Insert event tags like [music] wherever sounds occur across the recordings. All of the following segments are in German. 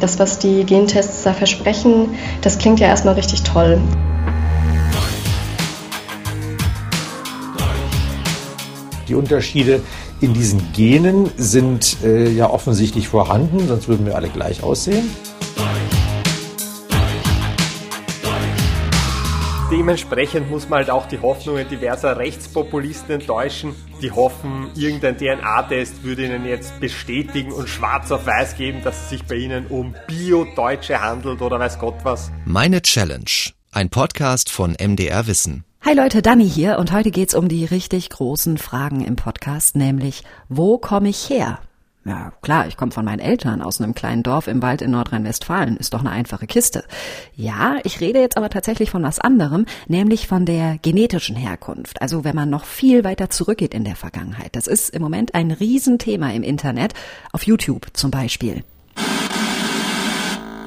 Das, was die Gentests da versprechen, das klingt ja erstmal richtig toll. Die Unterschiede in diesen Genen sind äh, ja offensichtlich vorhanden, sonst würden wir alle gleich aussehen. Dementsprechend muss man halt auch die Hoffnungen diverser Rechtspopulisten enttäuschen, die hoffen, irgendein DNA-Test würde ihnen jetzt bestätigen und schwarz auf weiß geben, dass es sich bei ihnen um Bio-Deutsche handelt oder weiß Gott was. Meine Challenge. Ein Podcast von MDR Wissen. Hi Leute, Dani hier und heute geht's um die richtig großen Fragen im Podcast, nämlich wo komme ich her? Ja, klar, ich komme von meinen Eltern aus einem kleinen Dorf im Wald in Nordrhein-Westfalen. Ist doch eine einfache Kiste. Ja, ich rede jetzt aber tatsächlich von was anderem, nämlich von der genetischen Herkunft. Also wenn man noch viel weiter zurückgeht in der Vergangenheit. Das ist im Moment ein Riesenthema im Internet, auf YouTube zum Beispiel.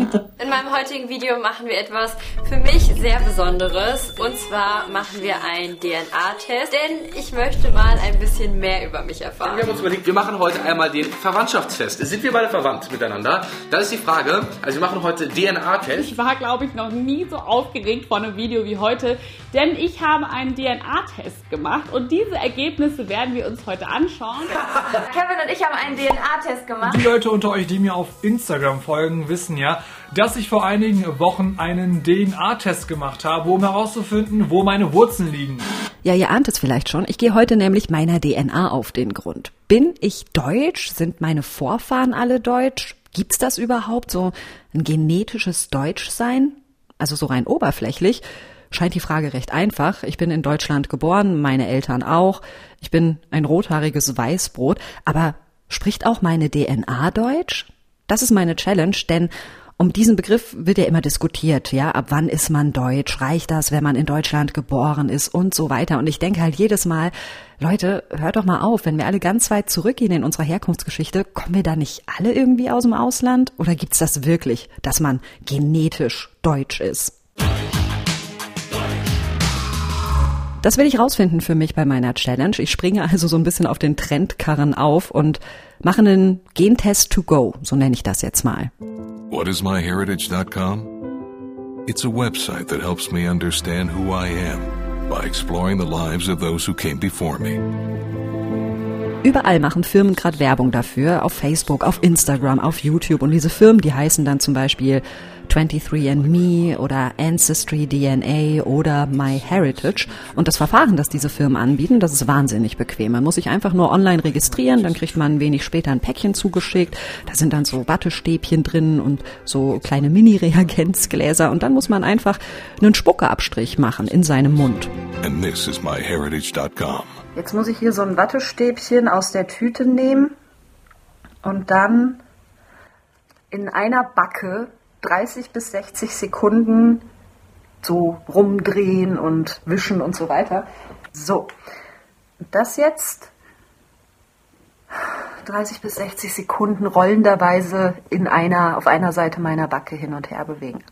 In meinem heutigen Video machen wir etwas für mich sehr Besonderes. Und zwar machen wir einen DNA-Test, denn ich möchte mal ein bisschen mehr über mich erfahren. Wir haben uns überlegt, wir machen heute einmal den Verwandtschaftstest. Sind wir beide verwandt miteinander? Das ist die Frage. Also wir machen heute DNA-Test. Ich war, glaube ich, noch nie so aufgeregt vor einem Video wie heute, denn ich habe einen DNA-Test gemacht und diese Ergebnisse werden wir uns heute anschauen. [laughs] Kevin und ich haben einen DNA-Test gemacht. Die Leute unter euch, die mir auf Instagram folgen, wissen ja, dass ich vor einigen Wochen einen DNA-Test gemacht habe, um herauszufinden, wo meine Wurzeln liegen. Ja, ihr ahnt es vielleicht schon. Ich gehe heute nämlich meiner DNA auf den Grund. Bin ich deutsch? Sind meine Vorfahren alle deutsch? Gibt's das überhaupt so ein genetisches Deutschsein? Also so rein oberflächlich scheint die Frage recht einfach. Ich bin in Deutschland geboren, meine Eltern auch. Ich bin ein rothaariges Weißbrot. Aber spricht auch meine DNA Deutsch? Das ist meine Challenge, denn um diesen Begriff wird ja immer diskutiert, ja, ab wann ist man deutsch, reicht das, wenn man in Deutschland geboren ist und so weiter. Und ich denke halt jedes Mal, Leute, hört doch mal auf, wenn wir alle ganz weit zurückgehen in unserer Herkunftsgeschichte, kommen wir da nicht alle irgendwie aus dem Ausland? Oder gibt's das wirklich, dass man genetisch deutsch ist? Das will ich rausfinden für mich bei meiner Challenge. Ich springe also so ein bisschen auf den Trendkarren auf und mache einen Gentest to go, so nenne ich das jetzt mal. What is myheritage.com? It's a website that helps me understand who I am by exploring the lives of those who came before me. Überall machen Firmen gerade Werbung dafür, auf Facebook, auf Instagram, auf YouTube. Und diese Firmen, die heißen dann zum Beispiel 23andMe oder Ancestry DNA oder MyHeritage. Und das Verfahren, das diese Firmen anbieten, das ist wahnsinnig bequem. Man muss sich einfach nur online registrieren, dann kriegt man wenig später ein Päckchen zugeschickt. Da sind dann so Wattestäbchen drin und so kleine Mini-Reagenzgläser. Und dann muss man einfach einen Spuckeabstrich machen in seinem Mund. And this is myheritage.com. Jetzt muss ich hier so ein Wattestäbchen aus der Tüte nehmen und dann in einer Backe 30 bis 60 Sekunden so rumdrehen und wischen und so weiter. So, das jetzt 30 bis 60 Sekunden rollenderweise in einer, auf einer Seite meiner Backe hin und her bewegen.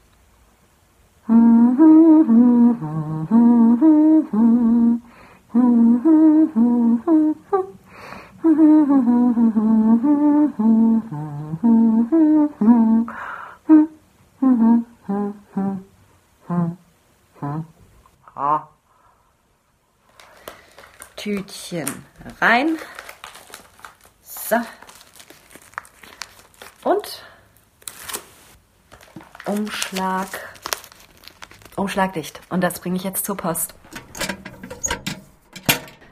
Tütchen rein. So. Und Umschlag. Umschlag dicht. Und das bringe ich jetzt zur Post.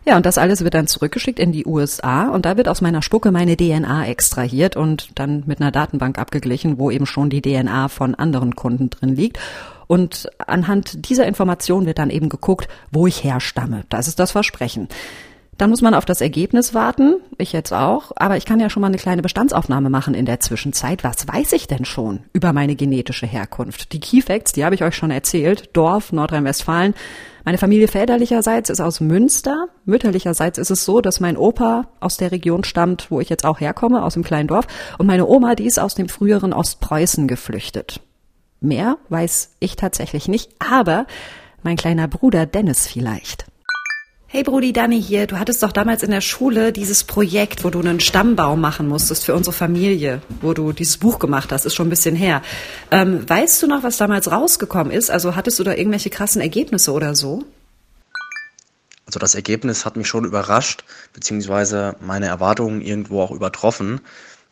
Ja, und das alles wird dann zurückgeschickt in die USA und da wird aus meiner Spucke meine DNA extrahiert und dann mit einer Datenbank abgeglichen, wo eben schon die DNA von anderen Kunden drin liegt. Und anhand dieser Information wird dann eben geguckt, wo ich herstamme. Das ist das Versprechen. Dann muss man auf das Ergebnis warten, ich jetzt auch, aber ich kann ja schon mal eine kleine Bestandsaufnahme machen in der Zwischenzeit. Was weiß ich denn schon über meine genetische Herkunft? Die Key Facts, die habe ich euch schon erzählt. Dorf, Nordrhein-Westfalen. Meine Familie väterlicherseits ist aus Münster. Mütterlicherseits ist es so, dass mein Opa aus der Region stammt, wo ich jetzt auch herkomme, aus dem kleinen Dorf. Und meine Oma, die ist aus dem früheren Ostpreußen geflüchtet. Mehr weiß ich tatsächlich nicht, aber mein kleiner Bruder Dennis vielleicht. Hey Brudi Danny hier, du hattest doch damals in der Schule dieses Projekt, wo du einen Stammbaum machen musstest für unsere Familie, wo du dieses Buch gemacht hast, ist schon ein bisschen her. Ähm, weißt du noch, was damals rausgekommen ist? Also hattest du da irgendwelche krassen Ergebnisse oder so? Also das Ergebnis hat mich schon überrascht, beziehungsweise meine Erwartungen irgendwo auch übertroffen,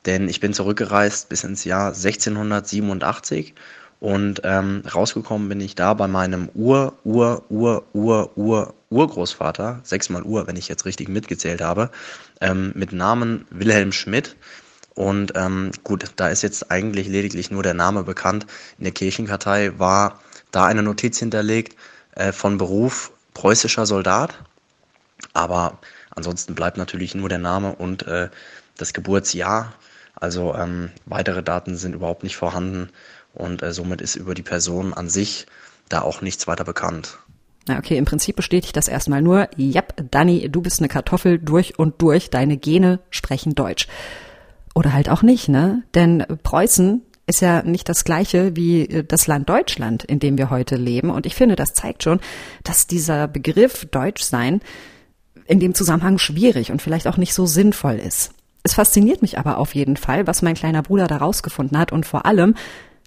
denn ich bin zurückgereist bis ins Jahr 1687 und ähm, rausgekommen bin ich da bei meinem Ur, Ur, Ur, Ur, Ur, Urgroßvater, sechsmal Ur, wenn ich jetzt richtig mitgezählt habe, ähm, mit Namen Wilhelm Schmidt. Und ähm, gut, da ist jetzt eigentlich lediglich nur der Name bekannt. In der Kirchenkartei war da eine Notiz hinterlegt äh, von Beruf preußischer Soldat. Aber ansonsten bleibt natürlich nur der Name und äh, das Geburtsjahr. Also ähm, weitere Daten sind überhaupt nicht vorhanden und äh, somit ist über die Person an sich da auch nichts weiter bekannt. Na okay, im Prinzip bestätigt das erstmal nur, jap, Dani, du bist eine Kartoffel durch und durch, deine Gene sprechen Deutsch. Oder halt auch nicht, ne? Denn Preußen ist ja nicht das gleiche wie äh, das Land Deutschland, in dem wir heute leben. Und ich finde, das zeigt schon, dass dieser Begriff Deutsch sein in dem Zusammenhang schwierig und vielleicht auch nicht so sinnvoll ist. Es fasziniert mich aber auf jeden Fall, was mein kleiner Bruder da rausgefunden hat und vor allem,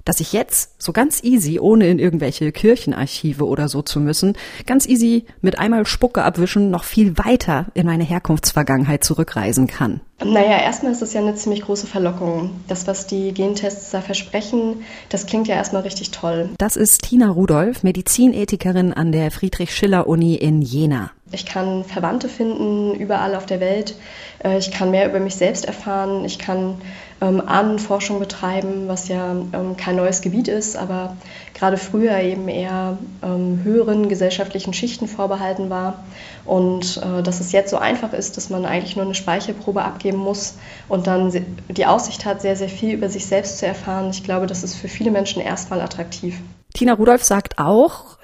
dass ich jetzt so ganz easy, ohne in irgendwelche Kirchenarchive oder so zu müssen, ganz easy mit einmal Spucke abwischen noch viel weiter in meine Herkunftsvergangenheit zurückreisen kann. Naja, erstmal ist es ja eine ziemlich große Verlockung. Das, was die Gentests da versprechen, das klingt ja erstmal richtig toll. Das ist Tina Rudolph, Medizinethikerin an der Friedrich-Schiller-Uni in Jena. Ich kann Verwandte finden überall auf der Welt. Äh, ich kann mehr über mich selbst erfahren. Ich kann ähm, Ahnenforschung betreiben, was ja ähm, kein neues Gebiet ist, aber gerade früher eben eher ähm, höheren gesellschaftlichen Schichten vorbehalten war. Und äh, dass es jetzt so einfach ist, dass man eigentlich nur eine Speichelprobe abgeben muss und dann die Aussicht hat, sehr, sehr viel über sich selbst zu erfahren. Ich glaube, das ist für viele Menschen erstmal attraktiv. Tina Rudolph sagt auch,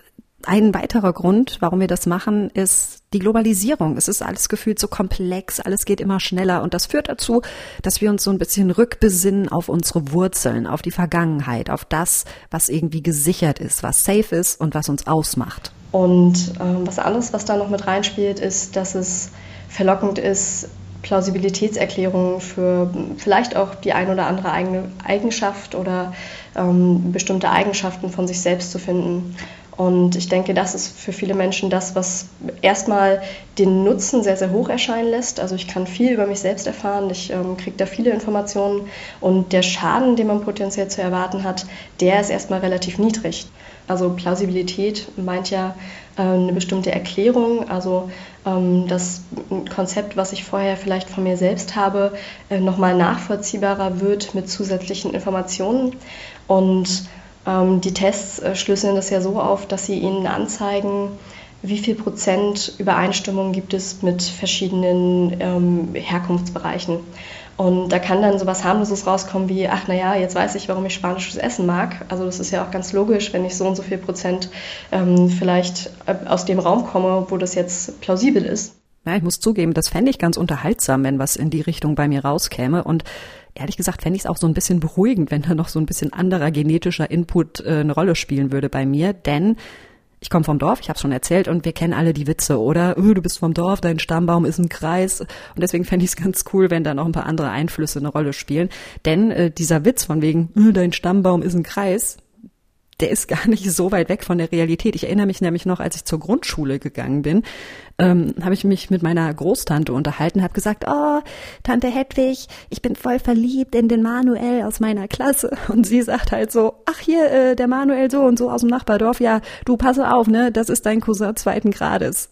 ein weiterer Grund, warum wir das machen, ist die Globalisierung. Es ist alles gefühlt so komplex, alles geht immer schneller und das führt dazu, dass wir uns so ein bisschen rückbesinnen auf unsere Wurzeln, auf die Vergangenheit, auf das, was irgendwie gesichert ist, was safe ist und was uns ausmacht. Und ähm, was anderes, was da noch mit reinspielt, ist, dass es verlockend ist, Plausibilitätserklärungen für vielleicht auch die ein oder andere eigene Eigenschaft oder ähm, bestimmte Eigenschaften von sich selbst zu finden. Und ich denke, das ist für viele Menschen das, was erstmal den Nutzen sehr, sehr hoch erscheinen lässt. Also ich kann viel über mich selbst erfahren, ich ähm, kriege da viele Informationen und der Schaden, den man potenziell zu erwarten hat, der ist erstmal relativ niedrig. Also Plausibilität meint ja äh, eine bestimmte Erklärung, also ähm, das Konzept, was ich vorher vielleicht von mir selbst habe, äh, nochmal nachvollziehbarer wird mit zusätzlichen Informationen. Und die Tests äh, schlüsseln das ja so auf, dass sie ihnen anzeigen, wie viel Prozent Übereinstimmung gibt es mit verschiedenen ähm, Herkunftsbereichen. Und da kann dann sowas harmloses rauskommen wie, ach naja, jetzt weiß ich, warum ich spanisches Essen mag. Also das ist ja auch ganz logisch, wenn ich so und so viel Prozent ähm, vielleicht äh, aus dem Raum komme, wo das jetzt plausibel ist. Ja, ich muss zugeben, das fände ich ganz unterhaltsam, wenn was in die Richtung bei mir rauskäme. Und ehrlich gesagt fände ich es auch so ein bisschen beruhigend, wenn da noch so ein bisschen anderer genetischer Input äh, eine Rolle spielen würde bei mir. Denn ich komme vom Dorf, ich habe schon erzählt, und wir kennen alle die Witze, oder? Oh, du bist vom Dorf, dein Stammbaum ist ein Kreis. Und deswegen fände ich es ganz cool, wenn da noch ein paar andere Einflüsse eine Rolle spielen. Denn äh, dieser Witz von wegen, oh, dein Stammbaum ist ein Kreis, der ist gar nicht so weit weg von der Realität. Ich erinnere mich nämlich noch, als ich zur Grundschule gegangen bin, ähm, habe ich mich mit meiner Großtante unterhalten, habe gesagt, oh, Tante Hedwig, ich bin voll verliebt in den Manuel aus meiner Klasse. Und sie sagt halt so, ach hier, äh, der Manuel so und so aus dem Nachbardorf, ja, du passe auf, ne, das ist dein Cousin zweiten Grades.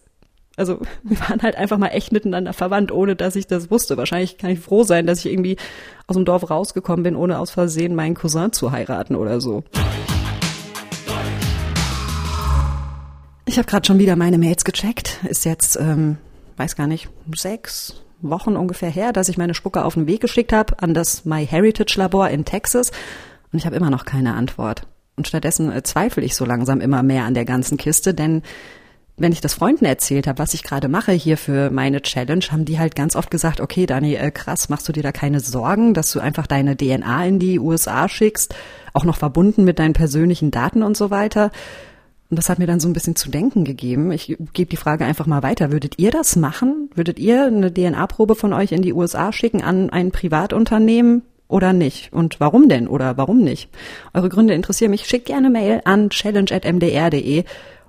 Also [laughs] wir waren halt einfach mal echt miteinander verwandt, ohne dass ich das wusste. Wahrscheinlich kann ich froh sein, dass ich irgendwie aus dem Dorf rausgekommen bin, ohne aus Versehen meinen Cousin zu heiraten oder so. Ich habe gerade schon wieder meine Mails gecheckt. Ist jetzt, ähm, weiß gar nicht, sechs Wochen ungefähr her, dass ich meine Spucke auf den Weg geschickt habe an das MyHeritage Labor in Texas. Und ich habe immer noch keine Antwort. Und stattdessen äh, zweifle ich so langsam immer mehr an der ganzen Kiste, denn wenn ich das Freunden erzählt habe, was ich gerade mache hier für meine Challenge, haben die halt ganz oft gesagt, okay, Dani, äh, krass, machst du dir da keine Sorgen, dass du einfach deine DNA in die USA schickst, auch noch verbunden mit deinen persönlichen Daten und so weiter. Und das hat mir dann so ein bisschen zu denken gegeben. Ich gebe die Frage einfach mal weiter. Würdet ihr das machen? Würdet ihr eine DNA-Probe von euch in die USA schicken an ein Privatunternehmen oder nicht? Und warum denn oder warum nicht? Eure Gründe interessieren mich. Schickt gerne Mail an challenge.mdr.de,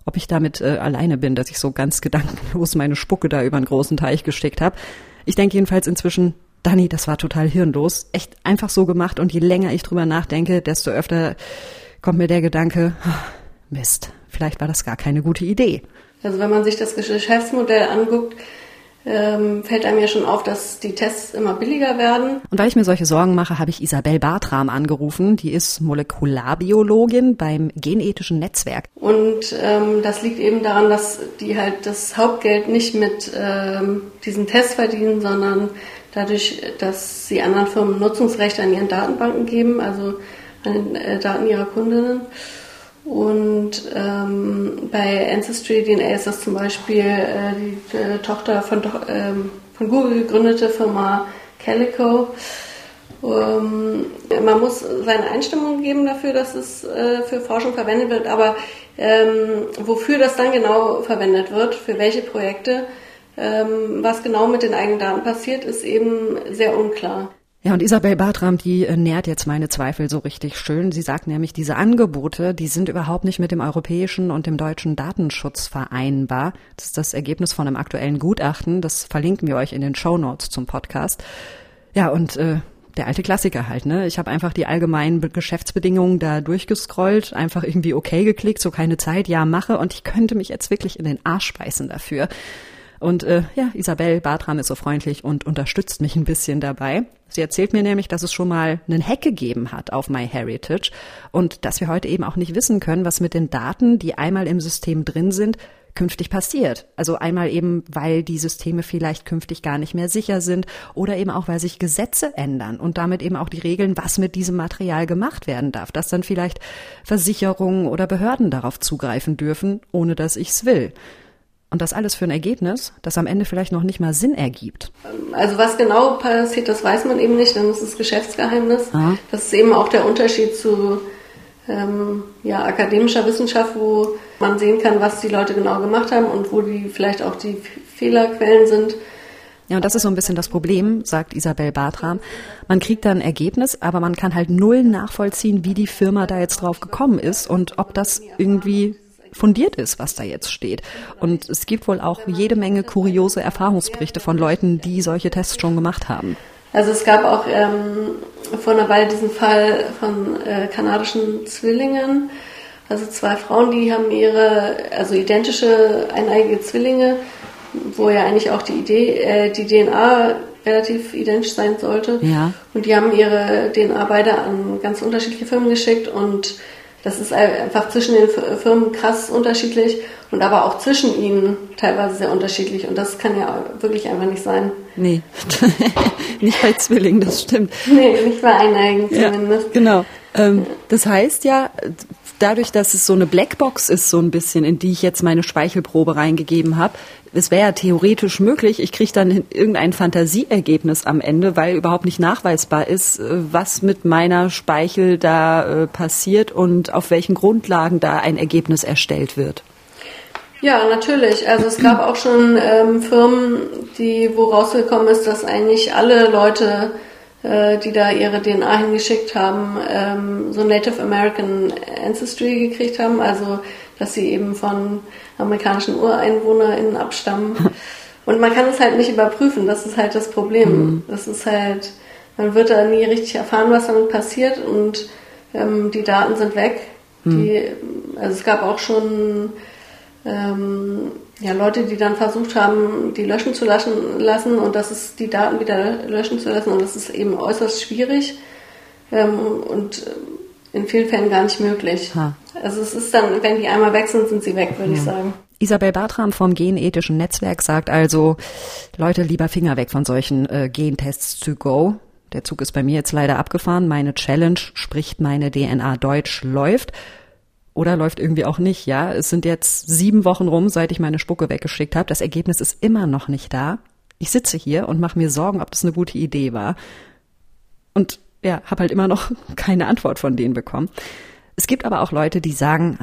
ob ich damit äh, alleine bin, dass ich so ganz gedankenlos meine Spucke da über einen großen Teich gesteckt habe. Ich denke jedenfalls inzwischen, Dani, das war total hirnlos. Echt einfach so gemacht und je länger ich drüber nachdenke, desto öfter kommt mir der Gedanke, Mist, vielleicht war das gar keine gute Idee. Also wenn man sich das Geschäftsmodell anguckt, ähm, fällt einem ja schon auf, dass die Tests immer billiger werden. Und weil ich mir solche Sorgen mache, habe ich Isabel Bartram angerufen. Die ist Molekularbiologin beim Genethischen Netzwerk. Und ähm, das liegt eben daran, dass die halt das Hauptgeld nicht mit ähm, diesen Tests verdienen, sondern dadurch, dass sie anderen Firmen Nutzungsrechte an ihren Datenbanken geben, also an den äh, Daten ihrer Kundinnen. Und ähm, bei Ancestry DNA ist das zum Beispiel äh, die äh, Tochter von, ähm, von Google gegründete Firma Calico. Ähm, man muss seine Einstimmung geben dafür, dass es äh, für Forschung verwendet wird, aber ähm, wofür das dann genau verwendet wird, für welche Projekte, ähm, was genau mit den eigenen Daten passiert, ist eben sehr unklar. Ja, und Isabel Bartram, die äh, nährt jetzt meine Zweifel so richtig schön. Sie sagt nämlich, diese Angebote, die sind überhaupt nicht mit dem europäischen und dem deutschen Datenschutz vereinbar. Das ist das Ergebnis von einem aktuellen Gutachten. Das verlinken wir euch in den Show Notes zum Podcast. Ja, und äh, der alte Klassiker halt, ne? Ich habe einfach die allgemeinen Geschäftsbedingungen da durchgescrollt, einfach irgendwie okay geklickt, so keine Zeit, ja, mache und ich könnte mich jetzt wirklich in den Arsch beißen dafür. Und äh, ja, Isabel Bartram ist so freundlich und unterstützt mich ein bisschen dabei. Sie erzählt mir nämlich, dass es schon mal einen Hack gegeben hat auf MyHeritage und dass wir heute eben auch nicht wissen können, was mit den Daten, die einmal im System drin sind, künftig passiert. Also einmal eben, weil die Systeme vielleicht künftig gar nicht mehr sicher sind oder eben auch, weil sich Gesetze ändern und damit eben auch die Regeln, was mit diesem Material gemacht werden darf, dass dann vielleicht Versicherungen oder Behörden darauf zugreifen dürfen, ohne dass ich's will. Und das alles für ein Ergebnis, das am Ende vielleicht noch nicht mal Sinn ergibt. Also was genau passiert, das weiß man eben nicht, dann ist es Geschäftsgeheimnis. Aha. Das ist eben auch der Unterschied zu ähm, ja, akademischer Wissenschaft, wo man sehen kann, was die Leute genau gemacht haben und wo die vielleicht auch die Fehlerquellen sind. Ja, und das ist so ein bisschen das Problem, sagt Isabel Bartram. Man kriegt dann ein Ergebnis, aber man kann halt null nachvollziehen, wie die Firma da jetzt drauf gekommen ist und ob das irgendwie fundiert ist, was da jetzt steht. Und es gibt wohl auch jede Menge kuriose Erfahrungsberichte von Leuten, die solche Tests schon gemacht haben. Also es gab auch ähm, vor einer Weile diesen Fall von äh, kanadischen Zwillingen. Also zwei Frauen, die haben ihre, also identische eineigige Zwillinge, wo ja eigentlich auch die Idee, äh, die DNA relativ identisch sein sollte. Ja. Und die haben ihre DNA beide an ganz unterschiedliche Firmen geschickt und das ist einfach zwischen den Firmen krass unterschiedlich und aber auch zwischen ihnen teilweise sehr unterschiedlich. Und das kann ja wirklich einfach nicht sein. Nee, [laughs] nicht bei Zwillingen, das stimmt. Nee, nicht bei Eineigen zumindest. Ja, genau. Ähm, das heißt ja, dadurch, dass es so eine Blackbox ist, so ein bisschen, in die ich jetzt meine Speichelprobe reingegeben habe, es wäre ja theoretisch möglich, ich kriege dann irgendein Fantasieergebnis am Ende, weil überhaupt nicht nachweisbar ist, äh, was mit meiner Speichel da äh, passiert und auf welchen Grundlagen da ein Ergebnis erstellt wird. Ja, natürlich. Also es gab auch schon ähm, Firmen, die wo rausgekommen ist, dass eigentlich alle Leute, äh, die da ihre DNA hingeschickt haben, ähm, so Native American Ancestry gekriegt haben. Also dass sie eben von amerikanischen UreinwohnerInnen abstammen. [laughs] Und man kann es halt nicht überprüfen, das ist halt das Problem. Mhm. Das ist halt, man wird da nie richtig erfahren, was damit passiert und ähm, die Daten sind weg. Mhm. Die, also es gab auch schon ähm, ja, Leute, die dann versucht haben, die löschen zu lassen, lassen und das ist die Daten wieder löschen zu lassen und das ist eben äußerst schwierig ähm, und in vielen Fällen gar nicht möglich. Ha. Also es ist dann, wenn die einmal weg sind, sind sie weg, würde ja. ich sagen. Isabel Bartram vom Genethischen Netzwerk sagt also, Leute, lieber Finger weg von solchen äh, Gentests to go. Der Zug ist bei mir jetzt leider abgefahren. Meine Challenge, spricht meine DNA Deutsch, läuft. Oder läuft irgendwie auch nicht, ja. Es sind jetzt sieben Wochen rum, seit ich meine Spucke weggeschickt habe. Das Ergebnis ist immer noch nicht da. Ich sitze hier und mache mir Sorgen, ob das eine gute Idee war. Und ja, habe halt immer noch [laughs] keine Antwort von denen bekommen. Es gibt aber auch Leute, die sagen,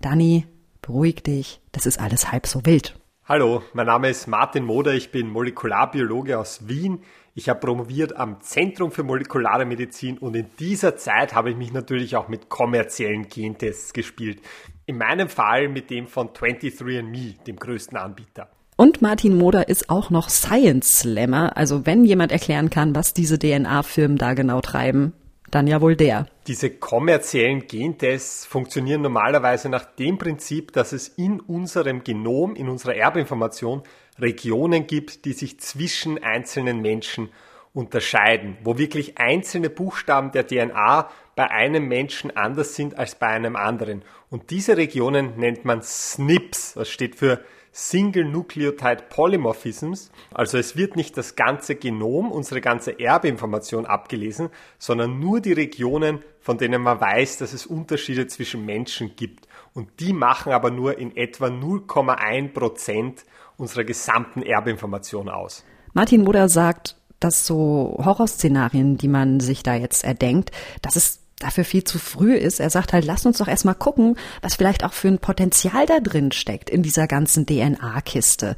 Dani, beruhig dich, das ist alles halb so wild. Hallo, mein Name ist Martin Moder, ich bin Molekularbiologe aus Wien. Ich habe promoviert am Zentrum für molekulare Medizin und in dieser Zeit habe ich mich natürlich auch mit kommerziellen Gentests gespielt. In meinem Fall mit dem von 23andMe, dem größten Anbieter. Und Martin Moder ist auch noch Science Slammer. Also wenn jemand erklären kann, was diese DNA-Firmen da genau treiben, dann ja wohl der. Diese kommerziellen Gentests funktionieren normalerweise nach dem Prinzip, dass es in unserem Genom, in unserer Erbinformation Regionen gibt, die sich zwischen einzelnen Menschen unterscheiden, wo wirklich einzelne Buchstaben der DNA bei einem Menschen anders sind als bei einem anderen. Und diese Regionen nennt man SNPs, das steht für Single Nucleotide Polymorphisms. Also es wird nicht das ganze Genom, unsere ganze Erbinformation abgelesen, sondern nur die Regionen, von denen man weiß, dass es Unterschiede zwischen Menschen gibt. Und die machen aber nur in etwa 0,1 Prozent unserer gesamten Erbinformation aus. Martin Moder sagt, dass so Horrorszenarien, die man sich da jetzt erdenkt, das ist dafür viel zu früh ist. Er sagt halt, lass uns doch erstmal gucken, was vielleicht auch für ein Potenzial da drin steckt in dieser ganzen DNA-Kiste.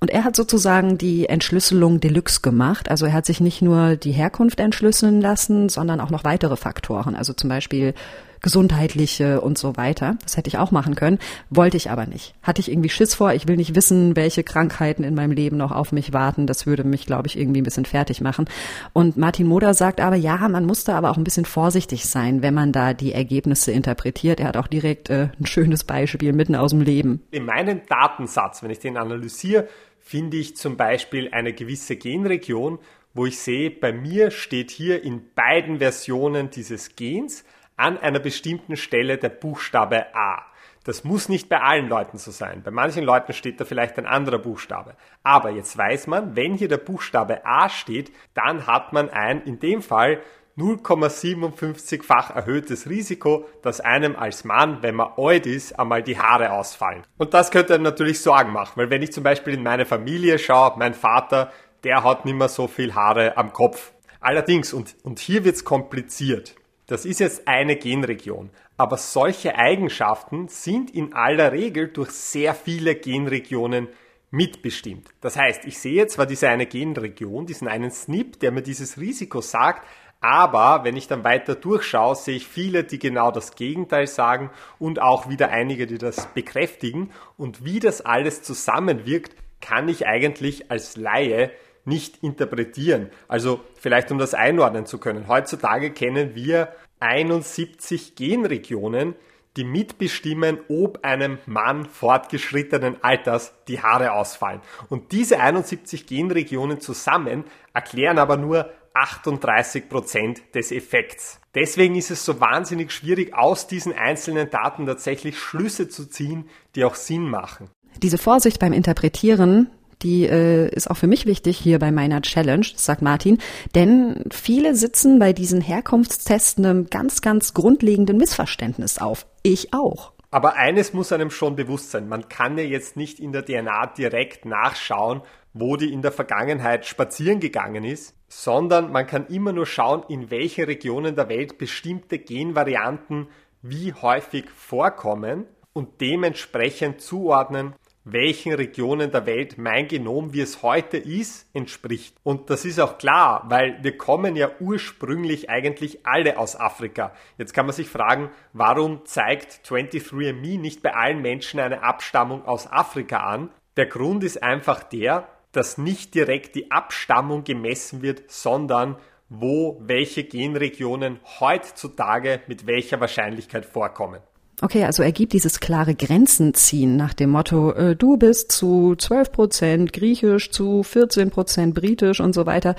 Und er hat sozusagen die Entschlüsselung Deluxe gemacht. Also er hat sich nicht nur die Herkunft entschlüsseln lassen, sondern auch noch weitere Faktoren. Also zum Beispiel gesundheitliche und so weiter. Das hätte ich auch machen können, wollte ich aber nicht. Hatte ich irgendwie Schiss vor, ich will nicht wissen, welche Krankheiten in meinem Leben noch auf mich warten. Das würde mich, glaube ich, irgendwie ein bisschen fertig machen. Und Martin Moder sagt aber, ja, man musste aber auch ein bisschen vorsichtig sein, wenn man da die Ergebnisse interpretiert. Er hat auch direkt äh, ein schönes Beispiel mitten aus dem Leben. In meinem Datensatz, wenn ich den analysiere, finde ich zum Beispiel eine gewisse Genregion, wo ich sehe, bei mir steht hier in beiden Versionen dieses Gens an einer bestimmten Stelle der Buchstabe A. Das muss nicht bei allen Leuten so sein. Bei manchen Leuten steht da vielleicht ein anderer Buchstabe. Aber jetzt weiß man, wenn hier der Buchstabe A steht, dann hat man ein, in dem Fall, 0,57-fach erhöhtes Risiko, dass einem als Mann, wenn man alt ist, einmal die Haare ausfallen. Und das könnte einem natürlich Sorgen machen, weil wenn ich zum Beispiel in meine Familie schaue, mein Vater, der hat nicht mehr so viel Haare am Kopf. Allerdings, und, und hier wird's kompliziert. Das ist jetzt eine Genregion, aber solche Eigenschaften sind in aller Regel durch sehr viele Genregionen mitbestimmt. Das heißt, ich sehe zwar diese eine Genregion, diesen einen SNP, der mir dieses Risiko sagt, aber wenn ich dann weiter durchschaue, sehe ich viele, die genau das Gegenteil sagen und auch wieder einige, die das bekräftigen. Und wie das alles zusammenwirkt, kann ich eigentlich als Laie nicht interpretieren. Also vielleicht um das einordnen zu können. Heutzutage kennen wir 71 Genregionen, die mitbestimmen, ob einem Mann fortgeschrittenen Alters die Haare ausfallen. Und diese 71 Genregionen zusammen erklären aber nur 38 Prozent des Effekts. Deswegen ist es so wahnsinnig schwierig, aus diesen einzelnen Daten tatsächlich Schlüsse zu ziehen, die auch Sinn machen. Diese Vorsicht beim Interpretieren die äh, ist auch für mich wichtig hier bei meiner Challenge, sagt Martin, denn viele sitzen bei diesen Herkunftstests einem ganz, ganz grundlegenden Missverständnis auf. Ich auch. Aber eines muss einem schon bewusst sein. Man kann ja jetzt nicht in der DNA direkt nachschauen, wo die in der Vergangenheit spazieren gegangen ist, sondern man kann immer nur schauen, in welchen Regionen der Welt bestimmte Genvarianten wie häufig vorkommen und dementsprechend zuordnen, welchen Regionen der Welt mein Genom, wie es heute ist, entspricht. Und das ist auch klar, weil wir kommen ja ursprünglich eigentlich alle aus Afrika. Jetzt kann man sich fragen, warum zeigt 23andMe nicht bei allen Menschen eine Abstammung aus Afrika an? Der Grund ist einfach der, dass nicht direkt die Abstammung gemessen wird, sondern wo welche Genregionen heutzutage mit welcher Wahrscheinlichkeit vorkommen. Okay, also er gibt dieses klare Grenzen ziehen nach dem Motto, äh, du bist zu 12 Prozent griechisch, zu 14 Prozent britisch und so weiter.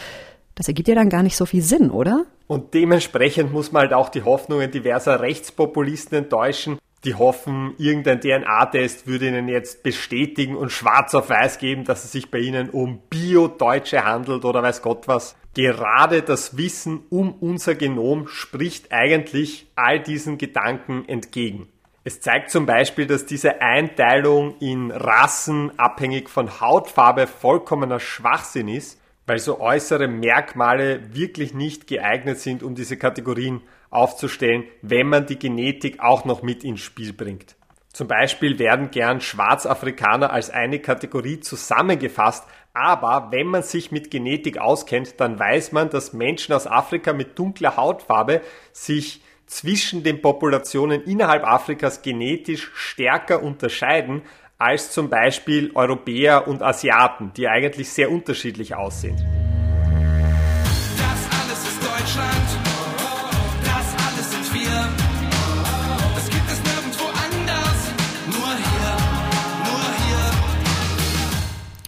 Das ergibt ja dann gar nicht so viel Sinn, oder? Und dementsprechend muss man halt auch die Hoffnungen diverser Rechtspopulisten enttäuschen, die hoffen, irgendein DNA-Test würde ihnen jetzt bestätigen und schwarz auf weiß geben, dass es sich bei ihnen um Bio-Deutsche handelt oder weiß Gott was. Gerade das Wissen um unser Genom spricht eigentlich all diesen Gedanken entgegen. Es zeigt zum Beispiel, dass diese Einteilung in Rassen abhängig von Hautfarbe vollkommener Schwachsinn ist, weil so äußere Merkmale wirklich nicht geeignet sind, um diese Kategorien aufzustellen, wenn man die Genetik auch noch mit ins Spiel bringt. Zum Beispiel werden gern Schwarzafrikaner als eine Kategorie zusammengefasst, aber wenn man sich mit Genetik auskennt, dann weiß man, dass Menschen aus Afrika mit dunkler Hautfarbe sich zwischen den Populationen innerhalb Afrikas genetisch stärker unterscheiden als zum Beispiel Europäer und Asiaten, die eigentlich sehr unterschiedlich aussehen.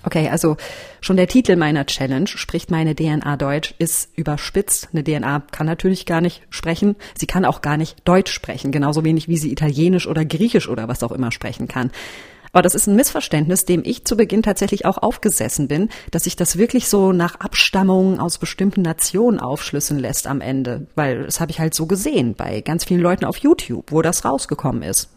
Okay, also schon der Titel meiner Challenge, spricht meine DNA Deutsch, ist überspitzt. Eine DNA kann natürlich gar nicht sprechen. Sie kann auch gar nicht Deutsch sprechen, genauso wenig wie sie Italienisch oder Griechisch oder was auch immer sprechen kann. Aber das ist ein Missverständnis, dem ich zu Beginn tatsächlich auch aufgesessen bin, dass sich das wirklich so nach Abstammung aus bestimmten Nationen aufschlüsseln lässt am Ende. Weil das habe ich halt so gesehen bei ganz vielen Leuten auf YouTube, wo das rausgekommen ist.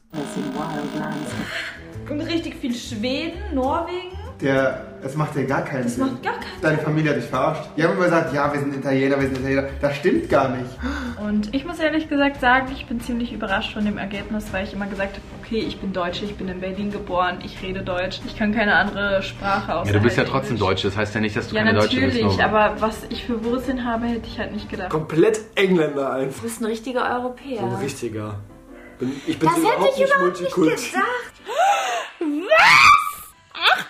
Und richtig viel Schweden, Norwegen. Der, es macht ja gar keinen Das Sinn. macht gar keinen Deine Familie hat dich verarscht. Die haben immer gesagt, ja, wir sind Italiener, wir sind Italiener. Das stimmt gar nicht. Und ich muss ehrlich gesagt sagen, ich bin ziemlich überrascht von dem Ergebnis, weil ich immer gesagt habe, okay, ich bin Deutsche, ich bin in Berlin geboren, ich rede Deutsch, ich kann keine andere Sprache außer Ja, du bist ja trotzdem. Deutsch, das heißt ja nicht, dass du Ja, keine Deutsche bist. natürlich, nur- aber was ich für Wurzeln habe, hätte ich halt nicht gedacht. Komplett Engländer einfach. Du bist ein richtiger Europäer. So ein richtiger. Bin, ich bin Das so hätte überhaupt ich nicht überhaupt nicht gesagt. Was? 18%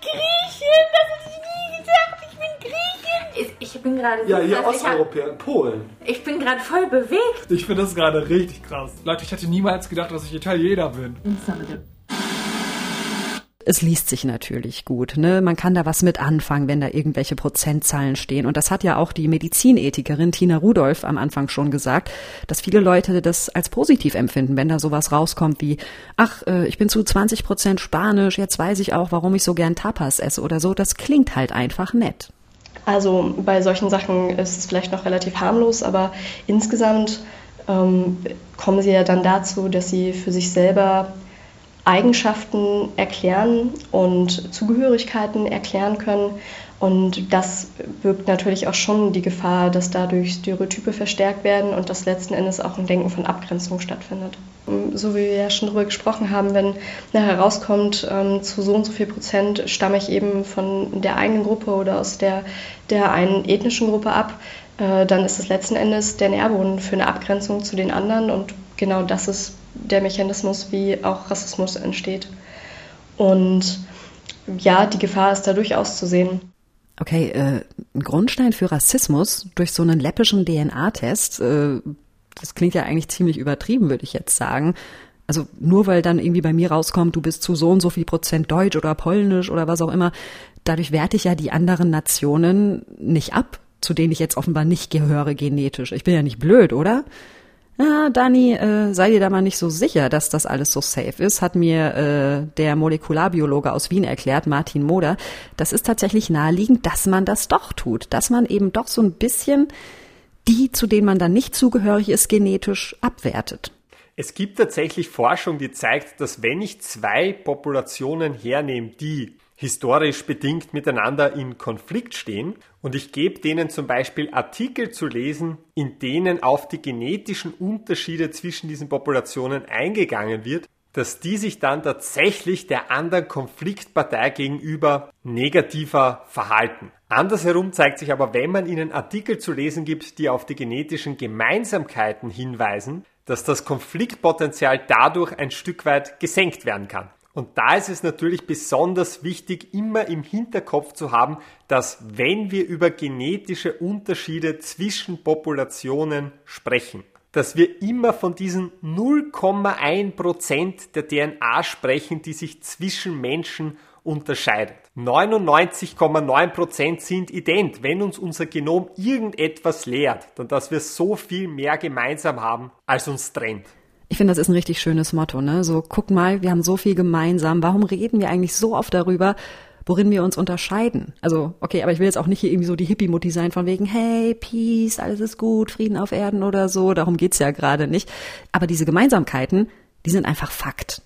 Griechen? Das hätte ich nie gedacht. Ich bin Griechin. Ich, ich bin gerade Ja, so hier krass, ich hab- Osteuropäer, Polen. Ich bin gerade voll bewegt. Ich finde das gerade richtig krass. Leute, ich hätte niemals gedacht, dass ich Italiener bin. Es liest sich natürlich gut, ne? Man kann da was mit anfangen, wenn da irgendwelche Prozentzahlen stehen. Und das hat ja auch die Medizinethikerin Tina Rudolph am Anfang schon gesagt, dass viele Leute das als positiv empfinden, wenn da sowas rauskommt wie, ach, äh, ich bin zu 20 Prozent Spanisch, jetzt weiß ich auch, warum ich so gern Tapas esse oder so. Das klingt halt einfach nett. Also bei solchen Sachen ist es vielleicht noch relativ harmlos, aber insgesamt ähm, kommen sie ja dann dazu, dass sie für sich selber Eigenschaften erklären und Zugehörigkeiten erklären können. Und das birgt natürlich auch schon die Gefahr, dass dadurch Stereotype verstärkt werden und dass letzten Endes auch ein Denken von Abgrenzung stattfindet. So wie wir ja schon darüber gesprochen haben, wenn herauskommt, ähm, zu so und so viel Prozent stamme ich eben von der eigenen Gruppe oder aus der, der einen ethnischen Gruppe ab, äh, dann ist es letzten Endes der Nährboden für eine Abgrenzung zu den anderen und genau das ist der Mechanismus, wie auch Rassismus entsteht. Und ja, die Gefahr ist da durchaus zu sehen. Okay, äh, ein Grundstein für Rassismus durch so einen läppischen DNA-Test, äh, das klingt ja eigentlich ziemlich übertrieben, würde ich jetzt sagen. Also nur weil dann irgendwie bei mir rauskommt, du bist zu so und so viel Prozent Deutsch oder Polnisch oder was auch immer, dadurch werte ich ja die anderen Nationen nicht ab, zu denen ich jetzt offenbar nicht gehöre genetisch. Ich bin ja nicht blöd, oder? Ja, Dani, äh, sei dir da mal nicht so sicher, dass das alles so safe ist, hat mir äh, der Molekularbiologe aus Wien erklärt, Martin Moder. Das ist tatsächlich naheliegend, dass man das doch tut, dass man eben doch so ein bisschen die, zu denen man dann nicht zugehörig ist, genetisch abwertet. Es gibt tatsächlich Forschung, die zeigt, dass wenn ich zwei Populationen hernehme, die historisch bedingt miteinander in Konflikt stehen und ich gebe denen zum Beispiel Artikel zu lesen, in denen auf die genetischen Unterschiede zwischen diesen Populationen eingegangen wird, dass die sich dann tatsächlich der anderen Konfliktpartei gegenüber negativer verhalten. Andersherum zeigt sich aber, wenn man ihnen Artikel zu lesen gibt, die auf die genetischen Gemeinsamkeiten hinweisen, dass das Konfliktpotenzial dadurch ein Stück weit gesenkt werden kann. Und da ist es natürlich besonders wichtig, immer im Hinterkopf zu haben, dass wenn wir über genetische Unterschiede zwischen Populationen sprechen, dass wir immer von diesen 0,1% der DNA sprechen, die sich zwischen Menschen unterscheidet. 99,9% sind ident. Wenn uns unser Genom irgendetwas lehrt, dann dass wir so viel mehr gemeinsam haben, als uns trennt. Ich finde, das ist ein richtig schönes Motto, ne? So, guck mal, wir haben so viel gemeinsam. Warum reden wir eigentlich so oft darüber, worin wir uns unterscheiden? Also, okay, aber ich will jetzt auch nicht hier irgendwie so die Hippie-Mutti sein von wegen, hey, Peace, alles ist gut, Frieden auf Erden oder so. Darum geht's ja gerade nicht. Aber diese Gemeinsamkeiten, die sind einfach Fakt.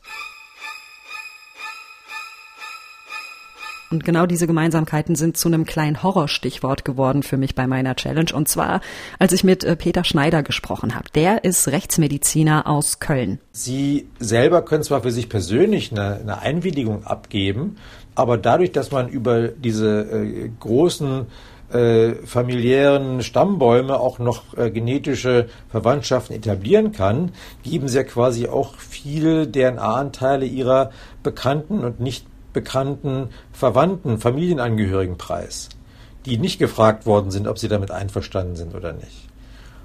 Und genau diese Gemeinsamkeiten sind zu einem kleinen Horrorstichwort geworden für mich bei meiner Challenge. Und zwar, als ich mit äh, Peter Schneider gesprochen habe. Der ist Rechtsmediziner aus Köln. Sie selber können zwar für sich persönlich eine, eine Einwilligung abgeben, aber dadurch, dass man über diese äh, großen äh, familiären Stammbäume auch noch äh, genetische Verwandtschaften etablieren kann, geben sie ja quasi auch viele DNA-Anteile ihrer bekannten und nicht bekannten Verwandten, Familienangehörigen preis, die nicht gefragt worden sind, ob sie damit einverstanden sind oder nicht.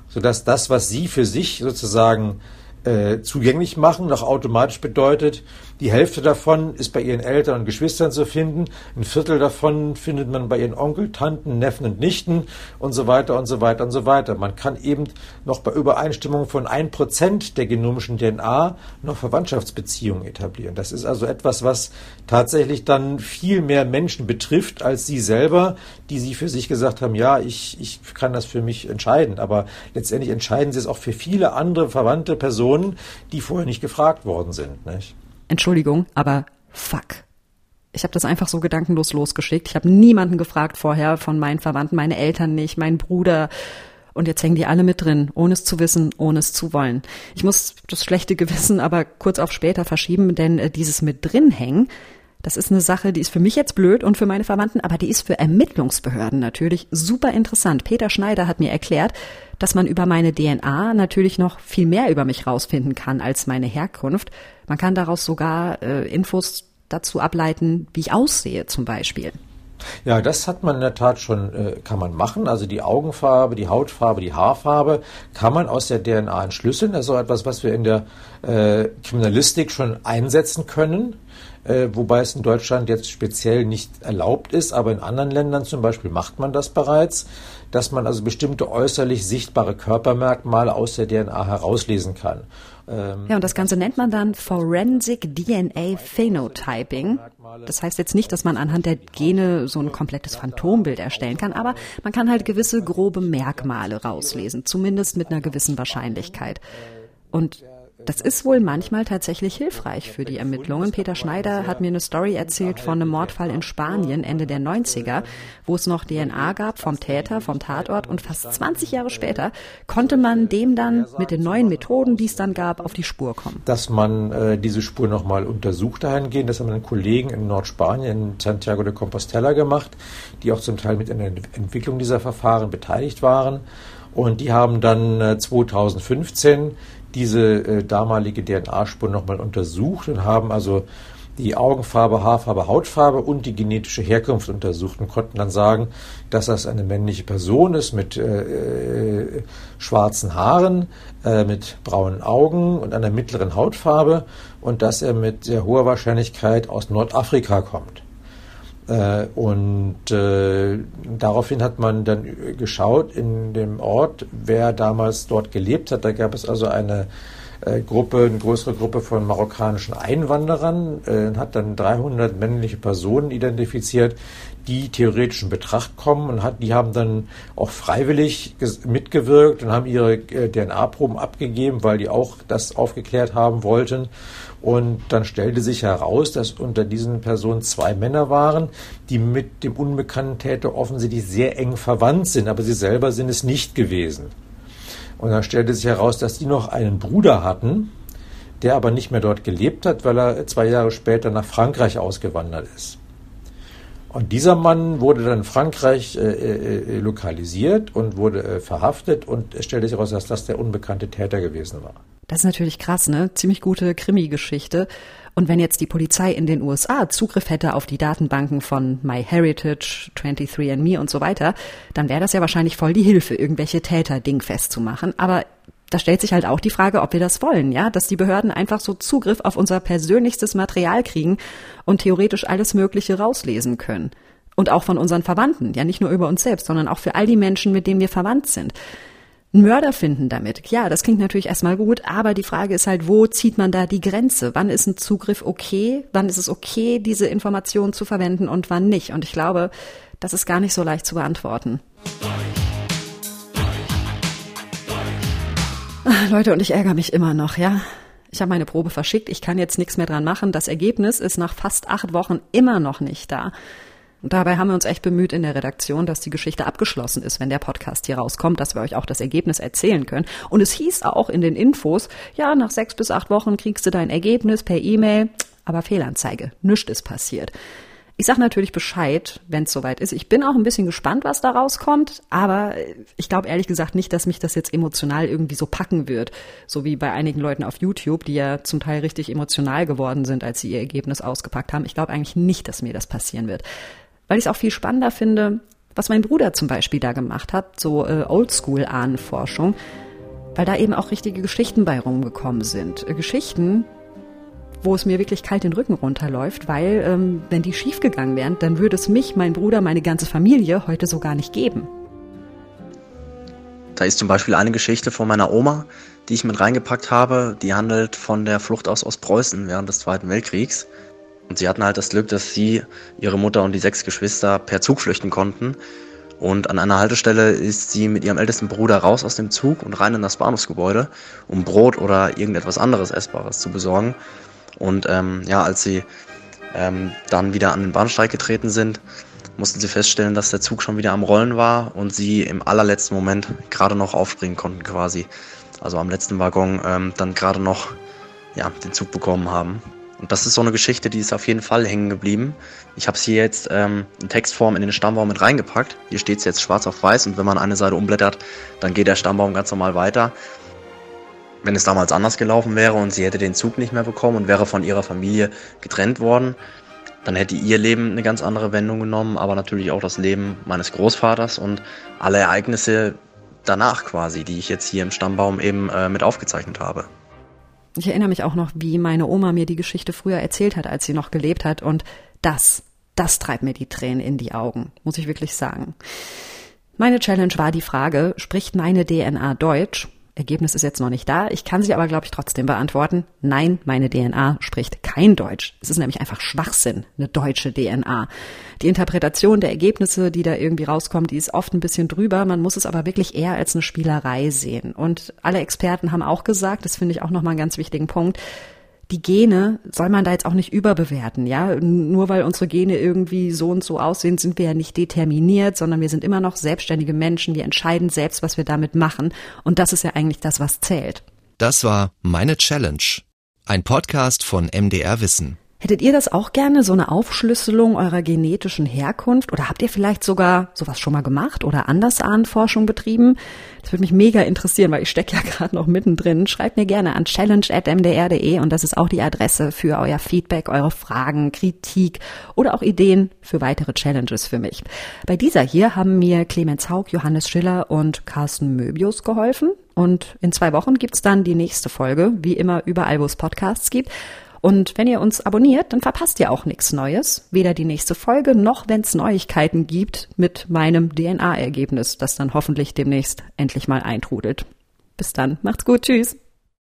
Sodass das, was sie für sich sozusagen äh, zugänglich machen, noch automatisch bedeutet, die Hälfte davon ist bei ihren Eltern und Geschwistern zu finden, ein Viertel davon findet man bei ihren Onkel, Tanten, Neffen und Nichten und so weiter und so weiter und so weiter. Man kann eben noch bei Übereinstimmung von ein Prozent der genomischen DNA noch Verwandtschaftsbeziehungen etablieren. Das ist also etwas, was tatsächlich dann viel mehr Menschen betrifft als sie selber, die sie für sich gesagt haben, ja, ich, ich kann das für mich entscheiden. Aber letztendlich entscheiden sie es auch für viele andere verwandte Personen, die vorher nicht gefragt worden sind. Nicht? Entschuldigung, aber fuck. Ich habe das einfach so gedankenlos losgeschickt. Ich habe niemanden gefragt vorher von meinen Verwandten, meine Eltern nicht, mein Bruder. Und jetzt hängen die alle mit drin, ohne es zu wissen, ohne es zu wollen. Ich muss das schlechte Gewissen aber kurz auf später verschieben, denn äh, dieses mit drin hängen, das ist eine Sache, die ist für mich jetzt blöd und für meine Verwandten, aber die ist für Ermittlungsbehörden natürlich super interessant. Peter Schneider hat mir erklärt, dass man über meine DNA natürlich noch viel mehr über mich rausfinden kann als meine Herkunft. Man kann daraus sogar äh, Infos dazu ableiten, wie ich aussehe zum Beispiel. Ja, das hat man in der Tat schon, äh, kann man machen. Also die Augenfarbe, die Hautfarbe, die Haarfarbe kann man aus der DNA entschlüsseln. Das ist auch etwas, was wir in der äh, Kriminalistik schon einsetzen können. Äh, wobei es in Deutschland jetzt speziell nicht erlaubt ist, aber in anderen Ländern zum Beispiel macht man das bereits, dass man also bestimmte äußerlich sichtbare Körpermerkmale aus der DNA herauslesen kann. Ähm, ja, und das Ganze nennt man dann Forensic DNA Phenotyping. Das heißt jetzt nicht, dass man anhand der Gene so ein komplettes Phantombild erstellen kann, aber man kann halt gewisse grobe Merkmale rauslesen, zumindest mit einer gewissen Wahrscheinlichkeit. Und das ist wohl manchmal tatsächlich hilfreich für die Ermittlungen. Peter Schneider hat mir eine Story erzählt von einem Mordfall in Spanien Ende der 90er, wo es noch DNA gab vom Täter, vom Tatort und fast 20 Jahre später konnte man dem dann mit den neuen Methoden, die es dann gab, auf die Spur kommen. Dass man äh, diese Spur nochmal untersucht dahingehend, das haben einen Kollegen in Nordspanien, in Santiago de Compostela gemacht, die auch zum Teil mit in der Entwicklung dieser Verfahren beteiligt waren. Und die haben dann äh, 2015 diese äh, damalige DNA-Spur nochmal untersucht und haben also die Augenfarbe, Haarfarbe, Hautfarbe und die genetische Herkunft untersucht und konnten dann sagen, dass das eine männliche Person ist mit äh, äh, schwarzen Haaren, äh, mit braunen Augen und einer mittleren Hautfarbe und dass er mit sehr hoher Wahrscheinlichkeit aus Nordafrika kommt. Äh, und äh, daraufhin hat man dann geschaut in dem Ort, wer damals dort gelebt hat. Da gab es also eine äh, Gruppe, eine größere Gruppe von marokkanischen Einwanderern, äh, hat dann 300 männliche Personen identifiziert, die theoretisch in Betracht kommen und hat, die haben dann auch freiwillig mitgewirkt und haben ihre äh, DNA-Proben abgegeben, weil die auch das aufgeklärt haben wollten. Und dann stellte sich heraus, dass unter diesen Personen zwei Männer waren, die mit dem unbekannten Täter offensichtlich sehr eng verwandt sind, aber sie selber sind es nicht gewesen. Und dann stellte sich heraus, dass die noch einen Bruder hatten, der aber nicht mehr dort gelebt hat, weil er zwei Jahre später nach Frankreich ausgewandert ist. Und dieser Mann wurde dann in Frankreich äh, äh, lokalisiert und wurde äh, verhaftet und es stellte sich heraus, dass das der unbekannte Täter gewesen war. Das ist natürlich krass, ne? Ziemlich gute Krimi-Geschichte. Und wenn jetzt die Polizei in den USA Zugriff hätte auf die Datenbanken von MyHeritage, 23andMe und so weiter, dann wäre das ja wahrscheinlich voll die Hilfe, irgendwelche Täter dingfest zu machen. Aber da stellt sich halt auch die Frage, ob wir das wollen, ja, dass die Behörden einfach so Zugriff auf unser persönlichstes Material kriegen und theoretisch alles Mögliche rauslesen können. Und auch von unseren Verwandten, ja nicht nur über uns selbst, sondern auch für all die Menschen, mit denen wir verwandt sind. Mörder finden damit. Ja, das klingt natürlich erstmal gut, aber die Frage ist halt, wo zieht man da die Grenze? Wann ist ein Zugriff okay? Wann ist es okay, diese Informationen zu verwenden und wann nicht? Und ich glaube, das ist gar nicht so leicht zu beantworten. Ah, Leute, und ich ärgere mich immer noch, ja. Ich habe meine Probe verschickt, ich kann jetzt nichts mehr dran machen. Das Ergebnis ist nach fast acht Wochen immer noch nicht da. Und dabei haben wir uns echt bemüht in der Redaktion, dass die Geschichte abgeschlossen ist, wenn der Podcast hier rauskommt, dass wir euch auch das Ergebnis erzählen können. Und es hieß auch in den Infos, ja, nach sechs bis acht Wochen kriegst du dein Ergebnis per E-Mail, aber Fehlanzeige, nichts ist passiert. Ich sage natürlich Bescheid, wenn es soweit ist. Ich bin auch ein bisschen gespannt, was da rauskommt, aber ich glaube ehrlich gesagt nicht, dass mich das jetzt emotional irgendwie so packen wird, so wie bei einigen Leuten auf YouTube, die ja zum Teil richtig emotional geworden sind, als sie ihr Ergebnis ausgepackt haben. Ich glaube eigentlich nicht, dass mir das passieren wird, weil ich es auch viel spannender finde, was mein Bruder zum Beispiel da gemacht hat, so äh, Oldschool-Ahnenforschung, weil da eben auch richtige Geschichten bei rumgekommen sind. Äh, Geschichten, wo es mir wirklich kalt den Rücken runterläuft, weil ähm, wenn die schiefgegangen wären, dann würde es mich, mein Bruder, meine ganze Familie heute so gar nicht geben. Da ist zum Beispiel eine Geschichte von meiner Oma, die ich mit reingepackt habe. Die handelt von der Flucht aus Ostpreußen während des Zweiten Weltkriegs. Und sie hatten halt das Glück, dass sie, ihre Mutter und die sechs Geschwister per Zug flüchten konnten. Und an einer Haltestelle ist sie mit ihrem ältesten Bruder raus aus dem Zug und rein in das Bahnhofsgebäude, um Brot oder irgendetwas anderes Essbares zu besorgen. Und ähm, ja, als sie ähm, dann wieder an den Bahnsteig getreten sind, mussten sie feststellen, dass der Zug schon wieder am Rollen war und sie im allerletzten Moment gerade noch aufspringen konnten quasi. Also am letzten Waggon ähm, dann gerade noch ja, den Zug bekommen haben. Und das ist so eine Geschichte, die ist auf jeden Fall hängen geblieben. Ich habe sie jetzt ähm, in Textform in den Stammbaum mit reingepackt. Hier steht es jetzt schwarz auf weiß und wenn man eine Seite umblättert, dann geht der Stammbaum ganz normal weiter. Wenn es damals anders gelaufen wäre und sie hätte den Zug nicht mehr bekommen und wäre von ihrer Familie getrennt worden, dann hätte ihr Leben eine ganz andere Wendung genommen, aber natürlich auch das Leben meines Großvaters und alle Ereignisse danach quasi, die ich jetzt hier im Stammbaum eben äh, mit aufgezeichnet habe. Ich erinnere mich auch noch, wie meine Oma mir die Geschichte früher erzählt hat, als sie noch gelebt hat. Und das, das treibt mir die Tränen in die Augen, muss ich wirklich sagen. Meine Challenge war die Frage, spricht meine DNA Deutsch? Ergebnis ist jetzt noch nicht da. Ich kann sie aber, glaube ich, trotzdem beantworten. Nein, meine DNA spricht kein Deutsch. Es ist nämlich einfach Schwachsinn, eine deutsche DNA. Die Interpretation der Ergebnisse, die da irgendwie rauskommt, die ist oft ein bisschen drüber. Man muss es aber wirklich eher als eine Spielerei sehen. Und alle Experten haben auch gesagt, das finde ich auch nochmal einen ganz wichtigen Punkt, die Gene soll man da jetzt auch nicht überbewerten, ja. Nur weil unsere Gene irgendwie so und so aussehen, sind wir ja nicht determiniert, sondern wir sind immer noch selbstständige Menschen. Wir entscheiden selbst, was wir damit machen. Und das ist ja eigentlich das, was zählt. Das war Meine Challenge. Ein Podcast von MDR Wissen. Hättet ihr das auch gerne, so eine Aufschlüsselung eurer genetischen Herkunft? Oder habt ihr vielleicht sogar sowas schon mal gemacht oder Andersahnenforschung betrieben? Das würde mich mega interessieren, weil ich stecke ja [laughs] gerade noch mittendrin. Schreibt mir gerne an challenge.mdr.de und das ist auch die Adresse für euer Feedback, eure Fragen, Kritik oder auch Ideen für weitere Challenges für mich. Bei dieser hier haben mir Clemens Haug, Johannes Schiller und Carsten Möbius geholfen. Und in zwei Wochen gibt's dann die nächste Folge, wie immer überall, wo es Podcasts gibt. Und wenn ihr uns abonniert, dann verpasst ihr auch nichts Neues. Weder die nächste Folge noch wenn es Neuigkeiten gibt mit meinem DNA-Ergebnis, das dann hoffentlich demnächst endlich mal eintrudelt. Bis dann, macht's gut, tschüss.